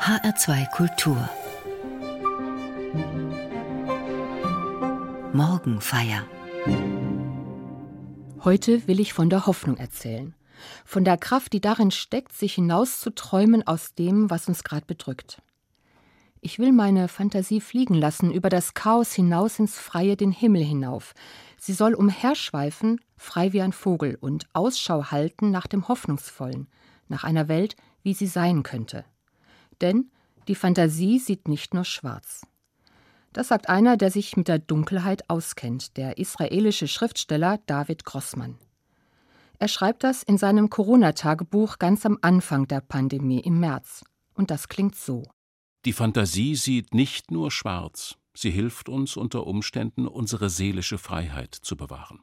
HR2 Kultur Morgenfeier Heute will ich von der Hoffnung erzählen. Von der Kraft, die darin steckt, sich hinauszuträumen aus dem, was uns gerade bedrückt. Ich will meine Fantasie fliegen lassen, über das Chaos hinaus ins Freie, den Himmel hinauf. Sie soll umherschweifen, frei wie ein Vogel, und Ausschau halten nach dem Hoffnungsvollen, nach einer Welt, wie sie sein könnte. Denn die Fantasie sieht nicht nur schwarz. Das sagt einer, der sich mit der Dunkelheit auskennt, der israelische Schriftsteller David Grossmann. Er schreibt das in seinem Corona-Tagebuch ganz am Anfang der Pandemie im März. Und das klingt so. Die Fantasie sieht nicht nur schwarz, sie hilft uns unter Umständen, unsere seelische Freiheit zu bewahren.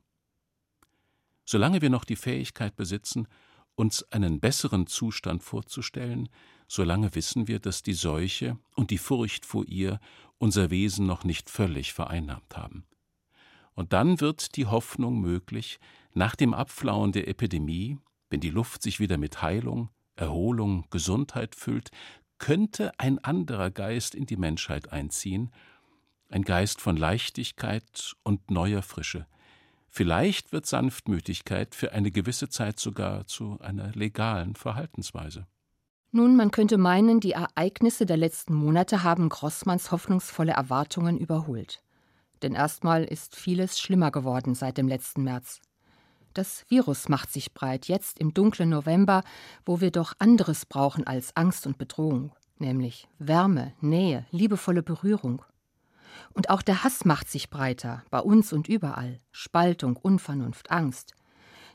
Solange wir noch die Fähigkeit besitzen, uns einen besseren Zustand vorzustellen, solange wissen wir, dass die Seuche und die Furcht vor ihr unser Wesen noch nicht völlig vereinnahmt haben. Und dann wird die Hoffnung möglich, nach dem Abflauen der Epidemie, wenn die Luft sich wieder mit Heilung, Erholung, Gesundheit füllt, könnte ein anderer Geist in die Menschheit einziehen, ein Geist von Leichtigkeit und neuer Frische, Vielleicht wird Sanftmütigkeit für eine gewisse Zeit sogar zu einer legalen Verhaltensweise. Nun, man könnte meinen, die Ereignisse der letzten Monate haben Grossmanns hoffnungsvolle Erwartungen überholt. Denn erstmal ist vieles schlimmer geworden seit dem letzten März. Das Virus macht sich breit, jetzt im dunklen November, wo wir doch anderes brauchen als Angst und Bedrohung, nämlich Wärme, Nähe, liebevolle Berührung. Und auch der Hass macht sich breiter, bei uns und überall. Spaltung, Unvernunft, Angst.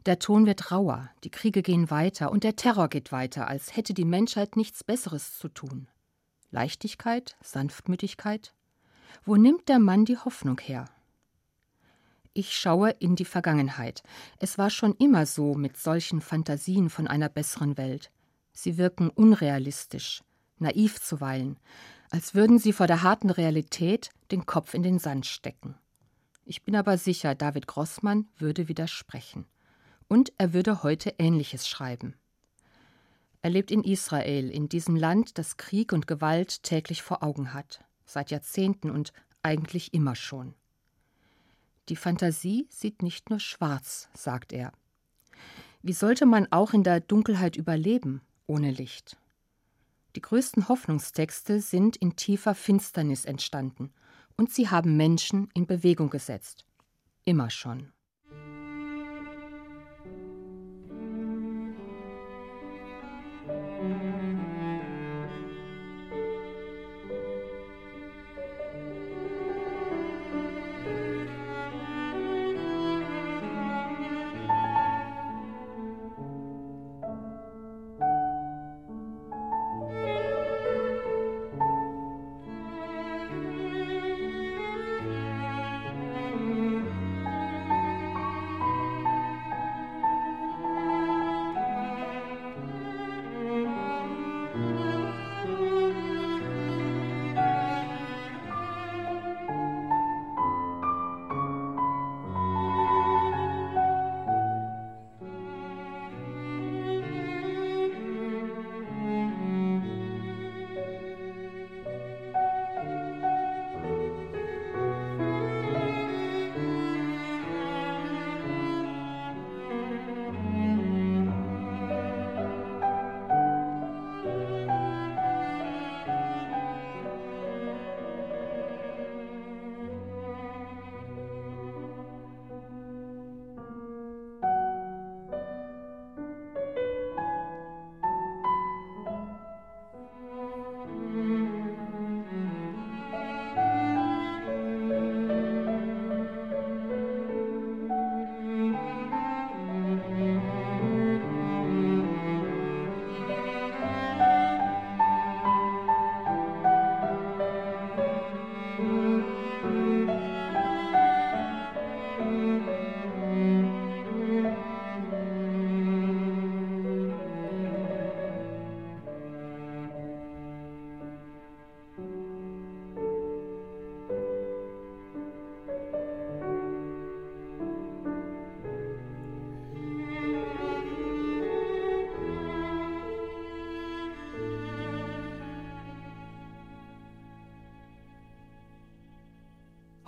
Der Ton wird rauer, die Kriege gehen weiter und der Terror geht weiter, als hätte die Menschheit nichts Besseres zu tun. Leichtigkeit, Sanftmütigkeit? Wo nimmt der Mann die Hoffnung her? Ich schaue in die Vergangenheit. Es war schon immer so mit solchen Fantasien von einer besseren Welt. Sie wirken unrealistisch, naiv zuweilen, als würden sie vor der harten Realität den Kopf in den Sand stecken. Ich bin aber sicher, David Grossmann würde widersprechen. Und er würde heute Ähnliches schreiben. Er lebt in Israel, in diesem Land, das Krieg und Gewalt täglich vor Augen hat, seit Jahrzehnten und eigentlich immer schon. Die Fantasie sieht nicht nur schwarz, sagt er. Wie sollte man auch in der Dunkelheit überleben, ohne Licht? Die größten Hoffnungstexte sind in tiefer Finsternis entstanden und sie haben Menschen in Bewegung gesetzt. Immer schon.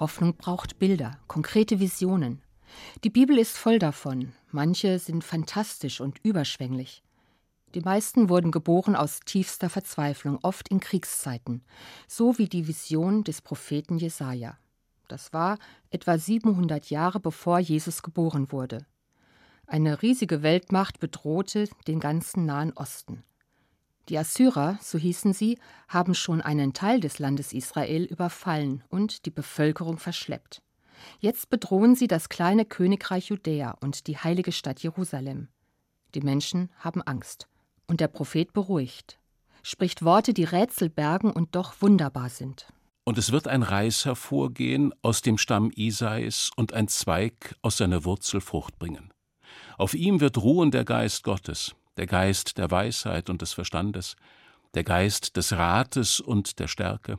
Hoffnung braucht Bilder, konkrete Visionen. Die Bibel ist voll davon. Manche sind fantastisch und überschwänglich. Die meisten wurden geboren aus tiefster Verzweiflung, oft in Kriegszeiten, so wie die Vision des Propheten Jesaja. Das war etwa 700 Jahre bevor Jesus geboren wurde. Eine riesige Weltmacht bedrohte den ganzen Nahen Osten. Die Assyrer, so hießen sie, haben schon einen Teil des Landes Israel überfallen und die Bevölkerung verschleppt. Jetzt bedrohen sie das kleine Königreich Judäa und die heilige Stadt Jerusalem. Die Menschen haben Angst. Und der Prophet beruhigt, spricht Worte, die Rätsel bergen und doch wunderbar sind. Und es wird ein Reis hervorgehen aus dem Stamm Isais und ein Zweig aus seiner Wurzel Frucht bringen. Auf ihm wird ruhen der Geist Gottes, der Geist der Weisheit und des Verstandes, der Geist des Rates und der Stärke,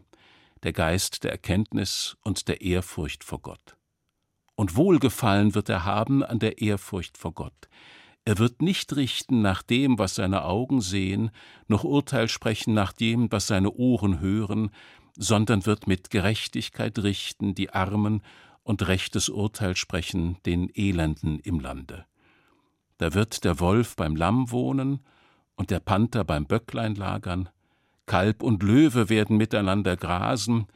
der Geist der Erkenntnis und der Ehrfurcht vor Gott. Und Wohlgefallen wird er haben an der Ehrfurcht vor Gott. Er wird nicht richten nach dem, was seine Augen sehen, noch Urteil sprechen nach dem, was seine Ohren hören, sondern wird mit Gerechtigkeit richten die Armen und rechtes Urteil sprechen den Elenden im Lande. Da wird der Wolf beim Lamm wohnen und der Panther beim Böcklein lagern, Kalb und Löwe werden miteinander grasen,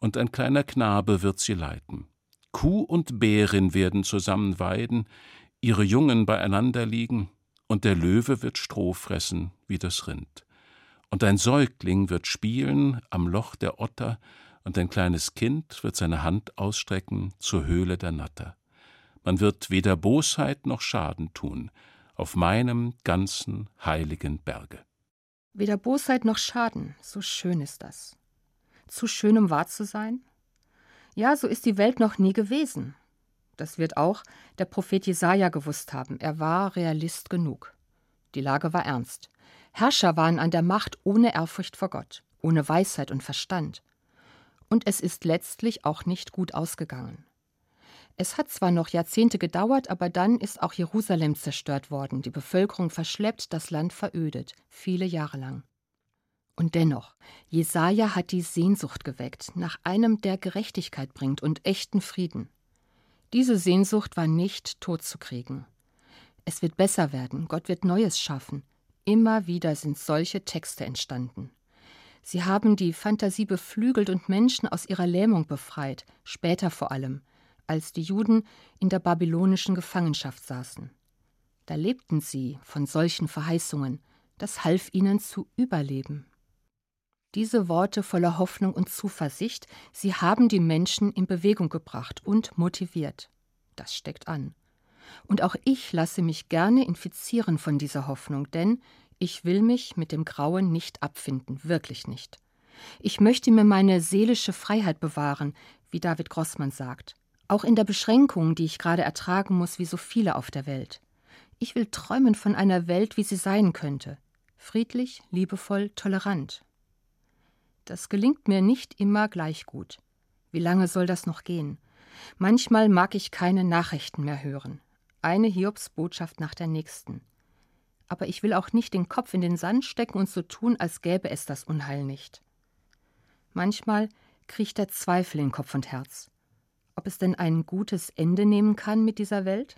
und ein kleiner Knabe wird sie leiten. Kuh und Bärin werden zusammen weiden, ihre Jungen beieinander liegen, und der Löwe wird Stroh fressen wie das Rind. Und ein Säugling wird spielen am Loch der Otter, und ein kleines Kind wird seine Hand ausstrecken zur Höhle der Natter. Man wird weder Bosheit noch Schaden tun auf meinem ganzen heiligen Berge. Weder Bosheit noch Schaden, so schön ist das. Zu schön, um wahr zu sein? Ja, so ist die Welt noch nie gewesen. Das wird auch der Prophet Jesaja gewusst haben. Er war Realist genug. Die Lage war ernst. Herrscher waren an der Macht ohne Ehrfurcht vor Gott, ohne Weisheit und Verstand. Und es ist letztlich auch nicht gut ausgegangen. Es hat zwar noch Jahrzehnte gedauert, aber dann ist auch Jerusalem zerstört worden, die Bevölkerung verschleppt, das Land verödet, viele Jahre lang. Und dennoch, Jesaja hat die Sehnsucht geweckt nach einem, der Gerechtigkeit bringt und echten Frieden. Diese Sehnsucht war nicht totzukriegen. Es wird besser werden, Gott wird Neues schaffen. Immer wieder sind solche Texte entstanden. Sie haben die Fantasie beflügelt und Menschen aus ihrer Lähmung befreit, später vor allem, als die Juden in der babylonischen Gefangenschaft saßen. Da lebten sie von solchen Verheißungen, das half ihnen zu überleben. Diese Worte voller Hoffnung und Zuversicht, sie haben die Menschen in Bewegung gebracht und motiviert. Das steckt an. Und auch ich lasse mich gerne infizieren von dieser Hoffnung, denn ich will mich mit dem Grauen nicht abfinden, wirklich nicht. Ich möchte mir meine seelische Freiheit bewahren, wie David Grossmann sagt, auch in der Beschränkung, die ich gerade ertragen muss, wie so viele auf der Welt. Ich will träumen von einer Welt, wie sie sein könnte, friedlich, liebevoll, tolerant, das gelingt mir nicht immer gleich gut. Wie lange soll das noch gehen? Manchmal mag ich keine Nachrichten mehr hören. Eine Hiobsbotschaft nach der nächsten. Aber ich will auch nicht den Kopf in den Sand stecken und so tun, als gäbe es das Unheil nicht. Manchmal kriecht der Zweifel in Kopf und Herz. Ob es denn ein gutes Ende nehmen kann mit dieser Welt?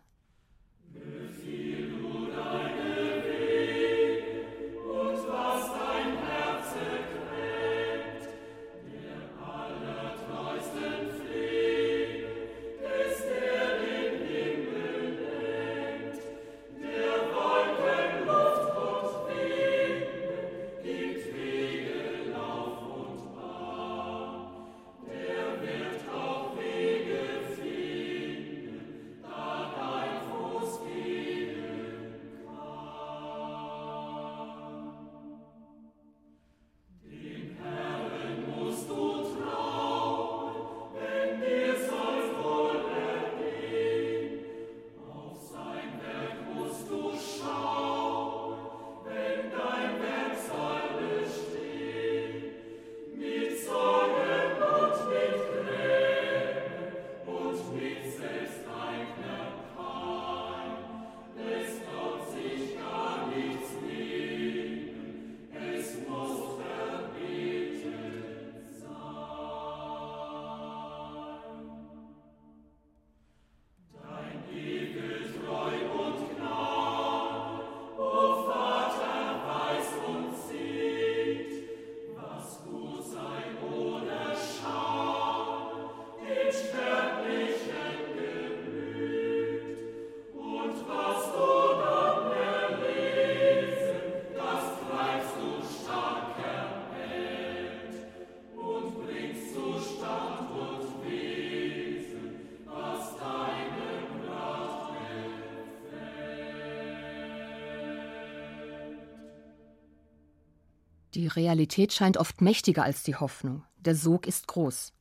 Die Realität scheint oft mächtiger als die Hoffnung. Der Sog ist groß.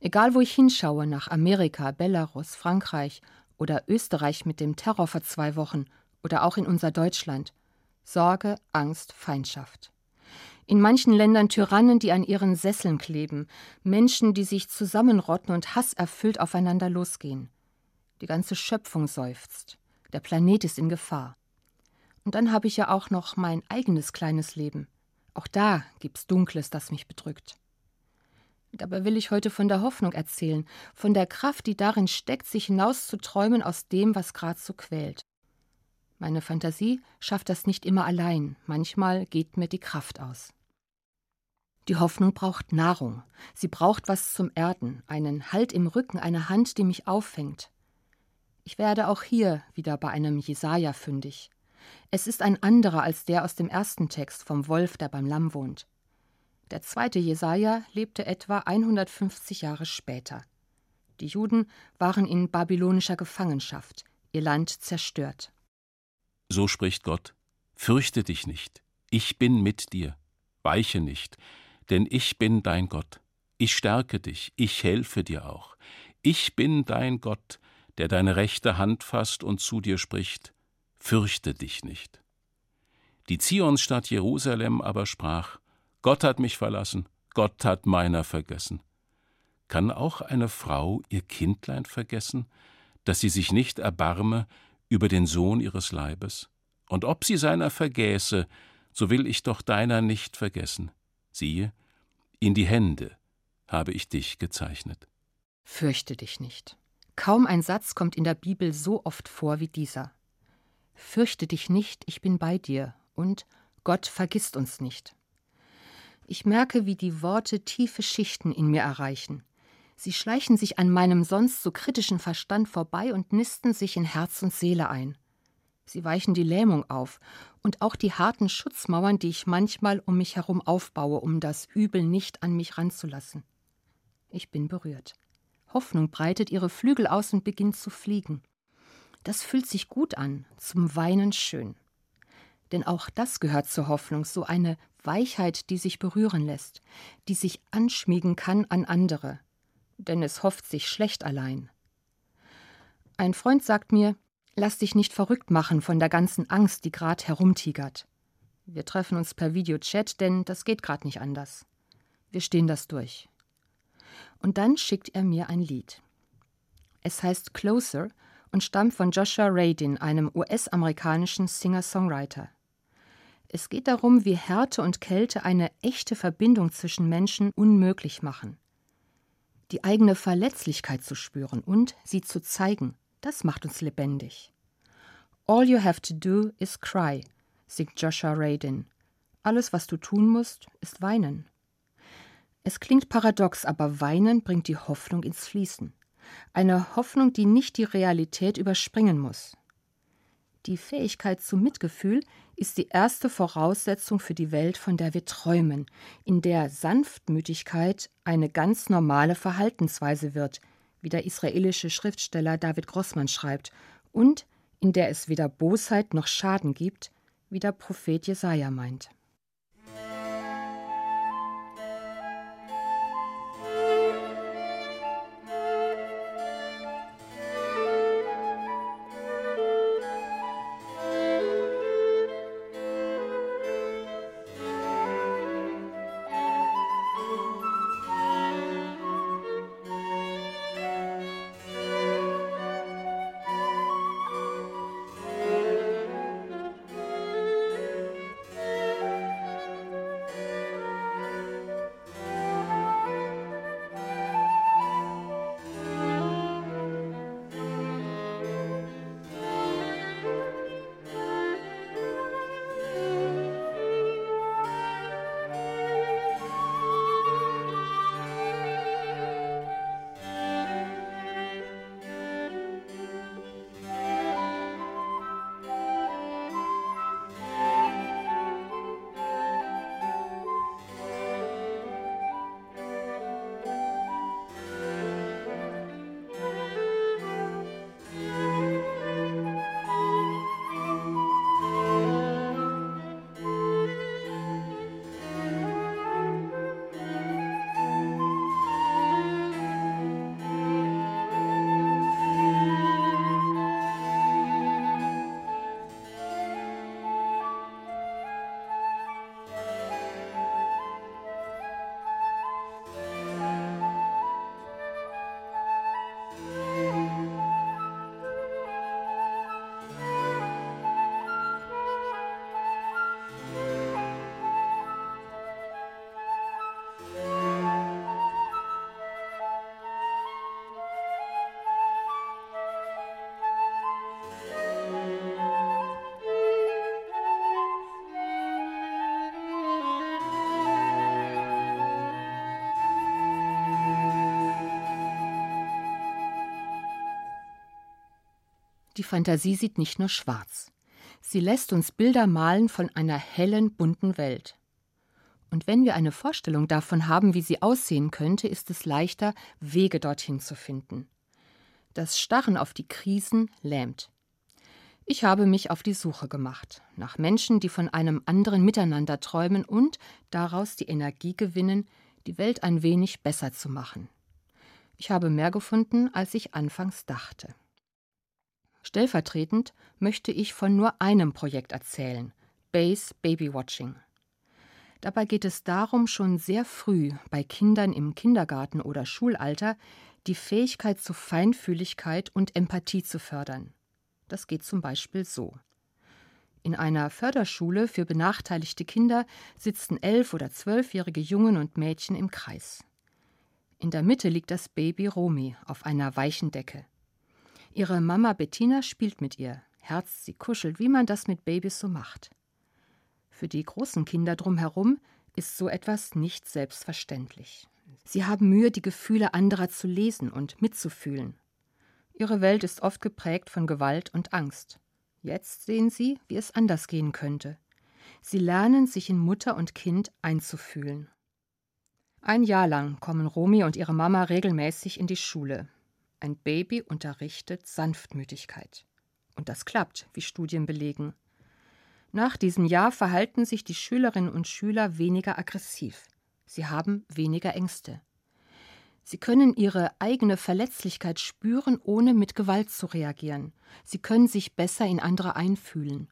Egal wo ich hinschaue, nach Amerika, Belarus, Frankreich oder Österreich mit dem Terror vor zwei Wochen oder auch in unser Deutschland. Sorge, Angst, Feindschaft. In manchen Ländern Tyrannen, die an ihren Sesseln kleben, Menschen, die sich zusammenrotten und hasserfüllt aufeinander losgehen. Die ganze Schöpfung seufzt. Der Planet ist in Gefahr. Und dann habe ich ja auch noch mein eigenes kleines Leben. Auch da gibt's Dunkles, das mich bedrückt. Dabei will ich heute von der Hoffnung erzählen, von der Kraft, die darin steckt, sich hinauszuträumen aus dem, was gerade so quält. Meine Fantasie schafft das nicht immer allein, manchmal geht mir die Kraft aus. Die Hoffnung braucht Nahrung, sie braucht was zum Erden, einen Halt im Rücken, eine Hand, die mich auffängt. Ich werde auch hier wieder bei einem Jesaja fündig. Es ist ein anderer als der aus dem ersten Text vom Wolf, der beim Lamm wohnt. Der zweite Jesaja lebte etwa 150 Jahre später. Die Juden waren in babylonischer Gefangenschaft, ihr Land zerstört. So spricht Gott: Fürchte dich nicht, ich bin mit dir, weiche nicht, denn ich bin dein Gott. Ich stärke dich, ich helfe dir auch. Ich bin dein Gott, der deine rechte Hand fasst und zu dir spricht: Fürchte dich nicht. Die Zionsstadt Jerusalem aber sprach: Gott hat mich verlassen, Gott hat meiner vergessen. Kann auch eine Frau ihr Kindlein vergessen, dass sie sich nicht erbarme über den Sohn ihres Leibes? Und ob sie seiner vergäße, so will ich doch deiner nicht vergessen. Siehe, in die Hände habe ich dich gezeichnet. Fürchte dich nicht. Kaum ein Satz kommt in der Bibel so oft vor wie dieser. Fürchte dich nicht, ich bin bei dir, und Gott vergisst uns nicht. Ich merke, wie die Worte tiefe Schichten in mir erreichen. Sie schleichen sich an meinem sonst so kritischen Verstand vorbei und nisten sich in Herz und Seele ein. Sie weichen die Lähmung auf und auch die harten Schutzmauern, die ich manchmal um mich herum aufbaue, um das Übel nicht an mich ranzulassen. Ich bin berührt. Hoffnung breitet ihre Flügel aus und beginnt zu fliegen. Das fühlt sich gut an, zum Weinen schön. Denn auch das gehört zur Hoffnung, so eine Weichheit, die sich berühren lässt, die sich anschmiegen kann an andere, denn es hofft sich schlecht allein. Ein Freund sagt mir, lass dich nicht verrückt machen von der ganzen Angst, die grad herumtigert. Wir treffen uns per Videochat, denn das geht grad nicht anders. Wir stehen das durch. Und dann schickt er mir ein Lied. Es heißt Closer und stammt von Joshua Radin, einem US-amerikanischen Singer-Songwriter. Es geht darum, wie Härte und Kälte eine echte Verbindung zwischen Menschen unmöglich machen. Die eigene Verletzlichkeit zu spüren und sie zu zeigen, das macht uns lebendig. All you have to do is cry, singt Joshua Radin. Alles, was du tun musst, ist weinen. Es klingt paradox, aber Weinen bringt die Hoffnung ins Fließen. Eine Hoffnung, die nicht die Realität überspringen muss. Die Fähigkeit zum Mitgefühl ist die erste Voraussetzung für die Welt, von der wir träumen, in der Sanftmütigkeit eine ganz normale Verhaltensweise wird, wie der israelische Schriftsteller David Grossmann schreibt, und in der es weder Bosheit noch Schaden gibt, wie der Prophet Jesaja meint. Die Fantasie sieht nicht nur schwarz. Sie lässt uns Bilder malen von einer hellen, bunten Welt. Und wenn wir eine Vorstellung davon haben, wie sie aussehen könnte, ist es leichter, Wege dorthin zu finden. Das Starren auf die Krisen lähmt. Ich habe mich auf die Suche gemacht nach Menschen, die von einem anderen Miteinander träumen und daraus die Energie gewinnen, die Welt ein wenig besser zu machen. Ich habe mehr gefunden, als ich anfangs dachte. Stellvertretend möchte ich von nur einem Projekt erzählen, Base Baby Watching. Dabei geht es darum, schon sehr früh bei Kindern im Kindergarten oder Schulalter die Fähigkeit zur Feinfühligkeit und Empathie zu fördern. Das geht zum Beispiel so. In einer Förderschule für benachteiligte Kinder sitzen elf- oder zwölfjährige Jungen und Mädchen im Kreis. In der Mitte liegt das Baby Romy auf einer weichen Decke. Ihre Mama Bettina spielt mit ihr, herzt sie, kuschelt, wie man das mit Babys so macht. Für die großen Kinder drumherum ist so etwas nicht selbstverständlich. Sie haben Mühe, die Gefühle anderer zu lesen und mitzufühlen. Ihre Welt ist oft geprägt von Gewalt und Angst. Jetzt sehen sie, wie es anders gehen könnte. Sie lernen, sich in Mutter und Kind einzufühlen. Ein Jahr lang kommen Romy und ihre Mama regelmäßig in die Schule. Ein Baby unterrichtet Sanftmütigkeit. Und das klappt, wie Studien belegen. Nach diesem Jahr verhalten sich die Schülerinnen und Schüler weniger aggressiv. Sie haben weniger Ängste. Sie können ihre eigene Verletzlichkeit spüren, ohne mit Gewalt zu reagieren. Sie können sich besser in andere einfühlen.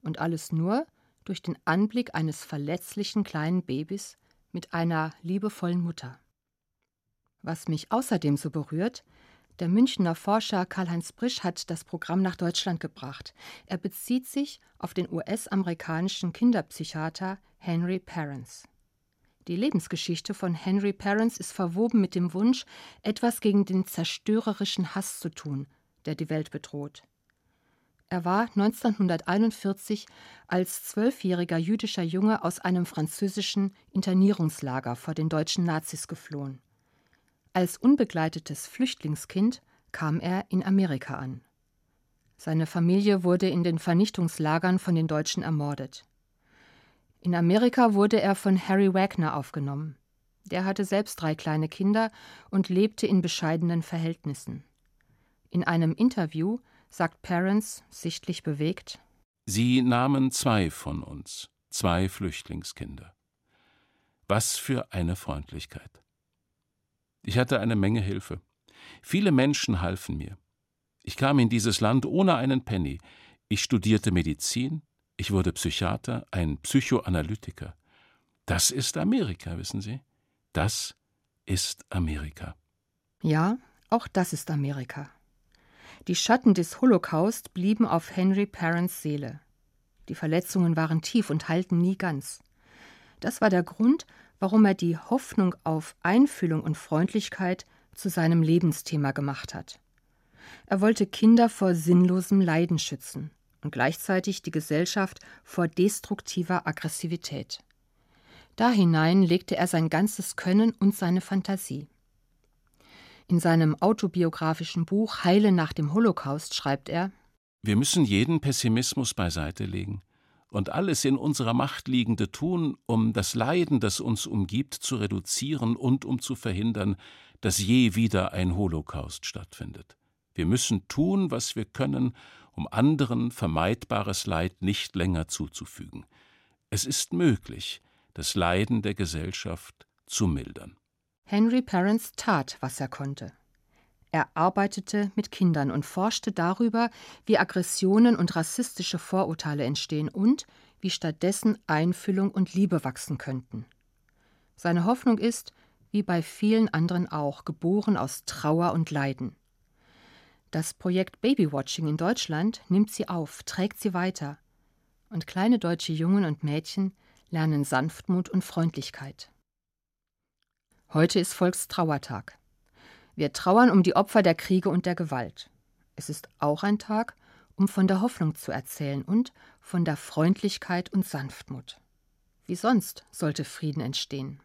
Und alles nur durch den Anblick eines verletzlichen kleinen Babys mit einer liebevollen Mutter. Was mich außerdem so berührt, der Münchner Forscher Karl-Heinz Brisch hat das Programm nach Deutschland gebracht. Er bezieht sich auf den US-amerikanischen Kinderpsychiater Henry Parents. Die Lebensgeschichte von Henry Parents ist verwoben mit dem Wunsch, etwas gegen den zerstörerischen Hass zu tun, der die Welt bedroht. Er war 1941 als zwölfjähriger jüdischer Junge aus einem französischen Internierungslager vor den deutschen Nazis geflohen. Als unbegleitetes Flüchtlingskind kam er in Amerika an. Seine Familie wurde in den Vernichtungslagern von den Deutschen ermordet. In Amerika wurde er von Harry Wagner aufgenommen. Der hatte selbst drei kleine Kinder und lebte in bescheidenen Verhältnissen. In einem Interview sagt Parents, sichtlich bewegt: Sie nahmen zwei von uns, zwei Flüchtlingskinder. Was für eine Freundlichkeit. Ich hatte eine Menge Hilfe. Viele Menschen halfen mir. Ich kam in dieses Land ohne einen Penny. Ich studierte Medizin, ich wurde Psychiater, ein Psychoanalytiker. Das ist Amerika, wissen Sie? Das ist Amerika. Ja, auch das ist Amerika. Die Schatten des Holocaust blieben auf Henry Parents Seele. Die Verletzungen waren tief und heilten nie ganz. Das war der Grund, warum er die Hoffnung auf Einfühlung und Freundlichkeit zu seinem Lebensthema gemacht hat. Er wollte Kinder vor sinnlosem Leiden schützen und gleichzeitig die Gesellschaft vor destruktiver Aggressivität. Da hinein legte er sein ganzes Können und seine Fantasie. In seinem autobiografischen Buch Heile nach dem Holocaust schreibt er Wir müssen jeden Pessimismus beiseite legen und alles in unserer Macht Liegende tun, um das Leiden, das uns umgibt, zu reduzieren und um zu verhindern, dass je wieder ein Holocaust stattfindet. Wir müssen tun, was wir können, um anderen vermeidbares Leid nicht länger zuzufügen. Es ist möglich, das Leiden der Gesellschaft zu mildern. Henry Parents tat, was er konnte. Er arbeitete mit Kindern und forschte darüber, wie Aggressionen und rassistische Vorurteile entstehen und wie stattdessen Einfühlung und Liebe wachsen könnten. Seine Hoffnung ist, wie bei vielen anderen auch, geboren aus Trauer und Leiden. Das Projekt Babywatching in Deutschland nimmt sie auf, trägt sie weiter. Und kleine deutsche Jungen und Mädchen lernen Sanftmut und Freundlichkeit. Heute ist Volkstrauertag. Wir trauern um die Opfer der Kriege und der Gewalt. Es ist auch ein Tag, um von der Hoffnung zu erzählen und von der Freundlichkeit und Sanftmut. Wie sonst sollte Frieden entstehen?